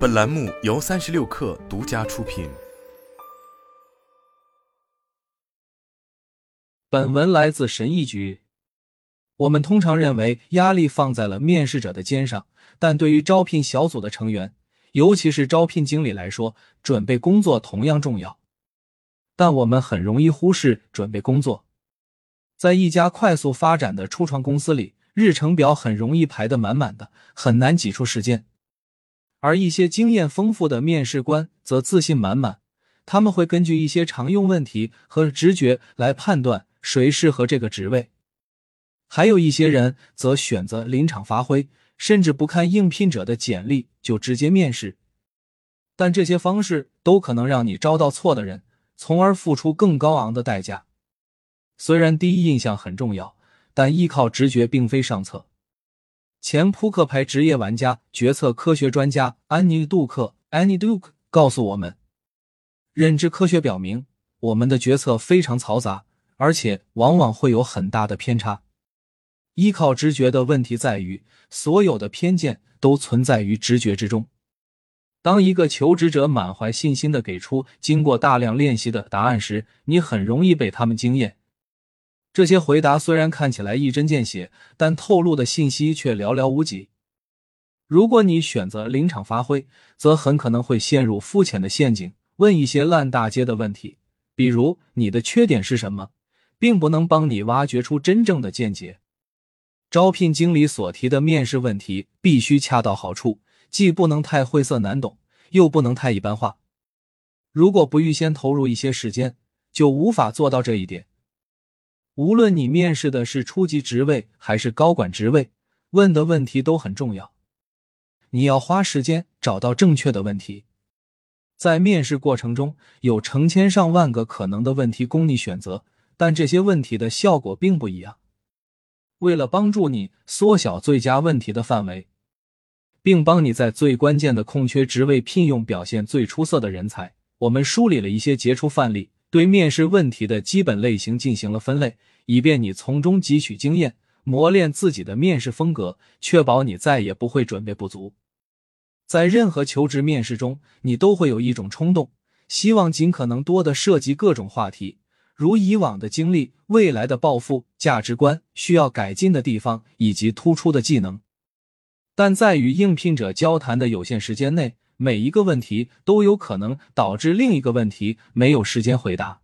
本栏目由三十六氪独家出品。本文来自神医局。我们通常认为压力放在了面试者的肩上，但对于招聘小组的成员，尤其是招聘经理来说，准备工作同样重要。但我们很容易忽视准备工作。在一家快速发展的初创公司里，日程表很容易排得满满的，很难挤出时间。而一些经验丰富的面试官则自信满满，他们会根据一些常用问题和直觉来判断谁适合这个职位。还有一些人则选择临场发挥，甚至不看应聘者的简历就直接面试。但这些方式都可能让你招到错的人，从而付出更高昂的代价。虽然第一印象很重要，但依靠直觉并非上策。前扑克牌职业玩家、决策科学专家安妮·杜克 （Annie Duke） 告诉我们：“认知科学表明，我们的决策非常嘈杂，而且往往会有很大的偏差。依靠直觉的问题在于，所有的偏见都存在于直觉之中。当一个求职者满怀信心的给出经过大量练习的答案时，你很容易被他们惊艳。”这些回答虽然看起来一针见血，但透露的信息却寥寥无几。如果你选择临场发挥，则很可能会陷入肤浅的陷阱，问一些烂大街的问题，比如“你的缺点是什么”，并不能帮你挖掘出真正的见解。招聘经理所提的面试问题必须恰到好处，既不能太晦涩难懂，又不能太一般化。如果不预先投入一些时间，就无法做到这一点。无论你面试的是初级职位还是高管职位，问的问题都很重要。你要花时间找到正确的问题。在面试过程中，有成千上万个可能的问题供你选择，但这些问题的效果并不一样。为了帮助你缩小最佳问题的范围，并帮你在最关键的空缺职位聘用表现最出色的人才，我们梳理了一些杰出范例。对面试问题的基本类型进行了分类，以便你从中汲取经验，磨练自己的面试风格，确保你再也不会准备不足。在任何求职面试中，你都会有一种冲动，希望尽可能多的涉及各种话题，如以往的经历、未来的抱负、价值观、需要改进的地方以及突出的技能。但在与应聘者交谈的有限时间内，每一个问题都有可能导致另一个问题没有时间回答。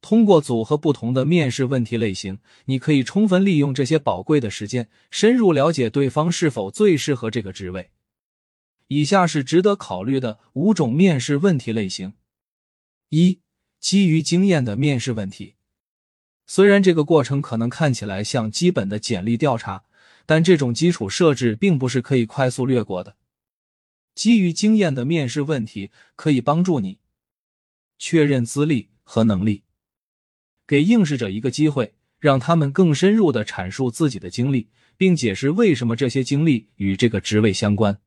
通过组合不同的面试问题类型，你可以充分利用这些宝贵的时间，深入了解对方是否最适合这个职位。以下是值得考虑的五种面试问题类型：一、基于经验的面试问题。虽然这个过程可能看起来像基本的简历调查，但这种基础设置并不是可以快速略过的。基于经验的面试问题可以帮助你确认资历和能力，给应试者一个机会，让他们更深入的阐述自己的经历，并解释为什么这些经历与这个职位相关。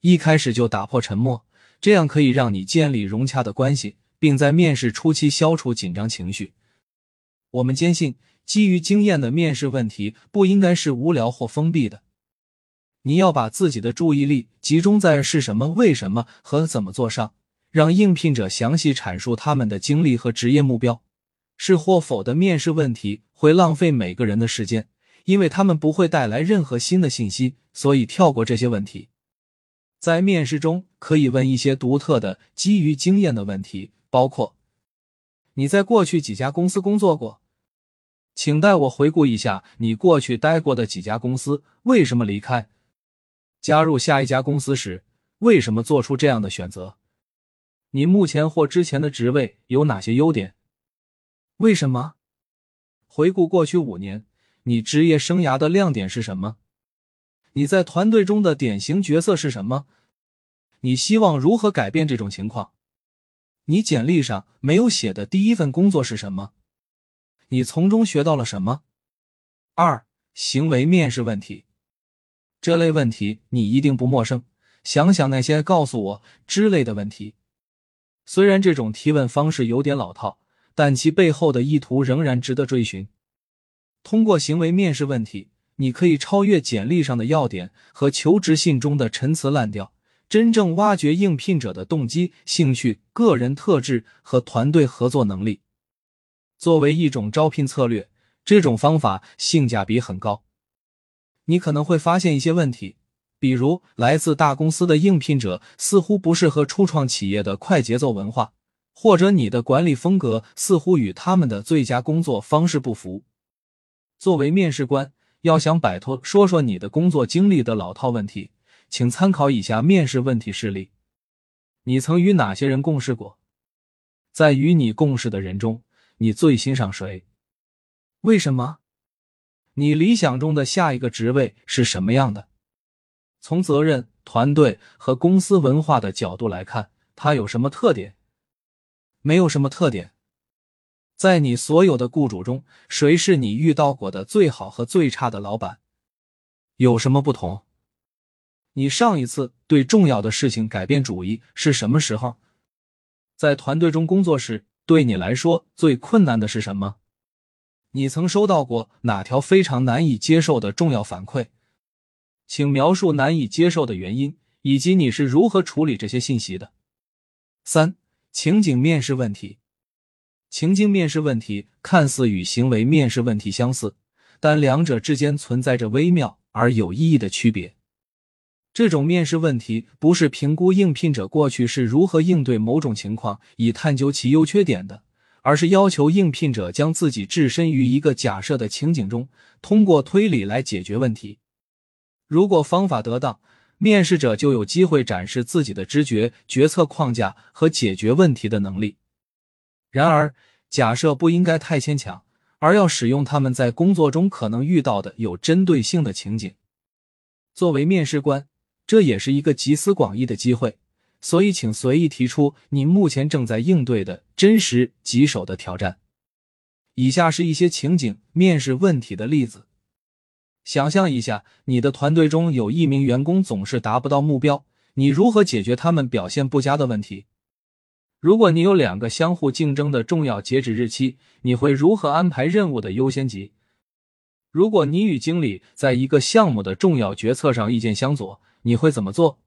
一开始就打破沉默，这样可以让你建立融洽的关系，并在面试初期消除紧张情绪。我们坚信，基于经验的面试问题不应该是无聊或封闭的。你要把自己的注意力集中在是什么、为什么和怎么做上，让应聘者详细阐述他们的经历和职业目标。是或否的面试问题会浪费每个人的时间，因为他们不会带来任何新的信息，所以跳过这些问题。在面试中可以问一些独特的基于经验的问题，包括：你在过去几家公司工作过？请带我回顾一下你过去待过的几家公司，为什么离开？加入下一家公司时，为什么做出这样的选择？你目前或之前的职位有哪些优点？为什么？回顾过去五年，你职业生涯的亮点是什么？你在团队中的典型角色是什么？你希望如何改变这种情况？你简历上没有写的第一份工作是什么？你从中学到了什么？二、行为面试问题。这类问题你一定不陌生。想想那些“告诉我”之类的问题，虽然这种提问方式有点老套，但其背后的意图仍然值得追寻。通过行为面试问题，你可以超越简历上的要点和求职信中的陈词滥调，真正挖掘应聘者的动机、兴趣、个人特质和团队合作能力。作为一种招聘策略，这种方法性价比很高。你可能会发现一些问题，比如来自大公司的应聘者似乎不适合初创企业的快节奏文化，或者你的管理风格似乎与他们的最佳工作方式不符。作为面试官，要想摆脱“说说你的工作经历”的老套问题，请参考以下面试问题事例：你曾与哪些人共事过？在与你共事的人中，你最欣赏谁？为什么？你理想中的下一个职位是什么样的？从责任、团队和公司文化的角度来看，它有什么特点？没有什么特点。在你所有的雇主中，谁是你遇到过的最好和最差的老板？有什么不同？你上一次对重要的事情改变主意是什么时候？在团队中工作时，对你来说最困难的是什么？你曾收到过哪条非常难以接受的重要反馈？请描述难以接受的原因，以及你是如何处理这些信息的。三、情景面试问题。情境面试问题看似与行为面试问题相似，但两者之间存在着微妙而有意义的区别。这种面试问题不是评估应聘者过去是如何应对某种情况，以探究其优缺点的。而是要求应聘者将自己置身于一个假设的情景中，通过推理来解决问题。如果方法得当，面试者就有机会展示自己的知觉、决策框架和解决问题的能力。然而，假设不应该太牵强，而要使用他们在工作中可能遇到的有针对性的情景。作为面试官，这也是一个集思广益的机会。所以，请随意提出你目前正在应对的真实棘手的挑战。以下是一些情景面试问题的例子：想象一下，你的团队中有一名员工总是达不到目标，你如何解决他们表现不佳的问题？如果你有两个相互竞争的重要截止日期，你会如何安排任务的优先级？如果你与经理在一个项目的重要决策上意见相左，你会怎么做？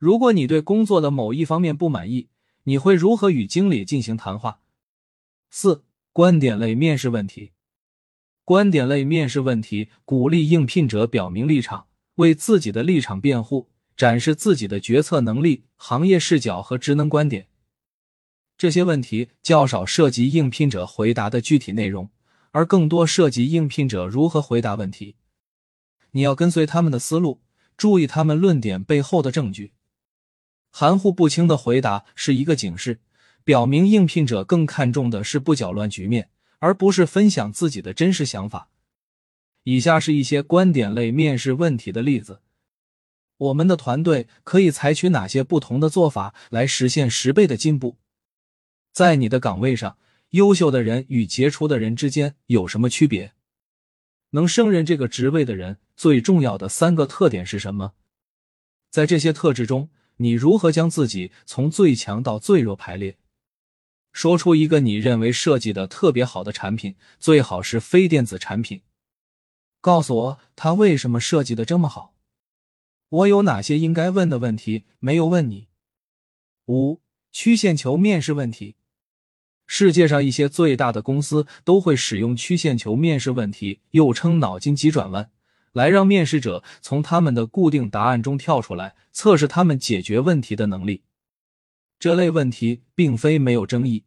如果你对工作的某一方面不满意，你会如何与经理进行谈话？四、观点类面试问题。观点类面试问题鼓励应聘者表明立场，为自己的立场辩护，展示自己的决策能力、行业视角和职能观点。这些问题较少涉及应聘者回答的具体内容，而更多涉及应聘者如何回答问题。你要跟随他们的思路，注意他们论点背后的证据。含糊不清的回答是一个警示，表明应聘者更看重的是不搅乱局面，而不是分享自己的真实想法。以下是一些观点类面试问题的例子：我们的团队可以采取哪些不同的做法来实现十倍的进步？在你的岗位上，优秀的人与杰出的人之间有什么区别？能胜任这个职位的人最重要的三个特点是什么？在这些特质中。你如何将自己从最强到最弱排列？说出一个你认为设计的特别好的产品，最好是非电子产品。告诉我它为什么设计的这么好。我有哪些应该问的问题没有问你？五曲线球面试问题。世界上一些最大的公司都会使用曲线球面试问题，又称脑筋急转弯。来让面试者从他们的固定答案中跳出来，测试他们解决问题的能力。这类问题并非没有争议。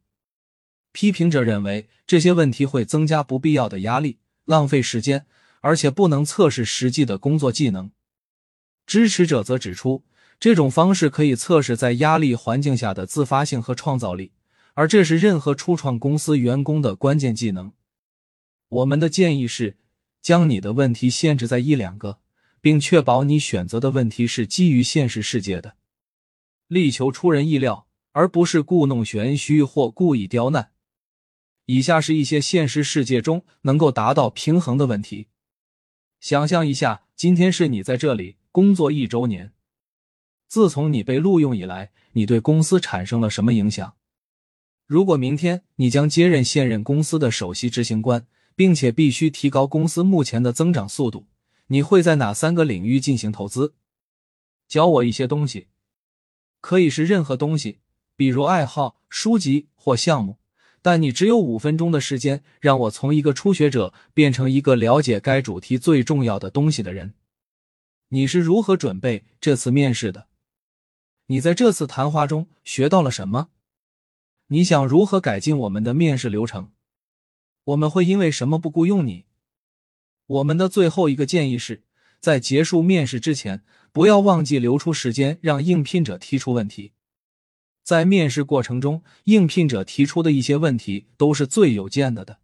批评者认为这些问题会增加不必要的压力，浪费时间，而且不能测试实际的工作技能。支持者则指出，这种方式可以测试在压力环境下的自发性和创造力，而这是任何初创公司员工的关键技能。我们的建议是。将你的问题限制在一两个，并确保你选择的问题是基于现实世界的，力求出人意料，而不是故弄玄虚或故意刁难。以下是一些现实世界中能够达到平衡的问题：想象一下，今天是你在这里工作一周年。自从你被录用以来，你对公司产生了什么影响？如果明天你将接任现任公司的首席执行官？并且必须提高公司目前的增长速度。你会在哪三个领域进行投资？教我一些东西，可以是任何东西，比如爱好、书籍或项目。但你只有五分钟的时间，让我从一个初学者变成一个了解该主题最重要的东西的人。你是如何准备这次面试的？你在这次谈话中学到了什么？你想如何改进我们的面试流程？我们会因为什么不雇佣你？我们的最后一个建议是在结束面试之前，不要忘记留出时间让应聘者提出问题。在面试过程中，应聘者提出的一些问题都是最有见的的。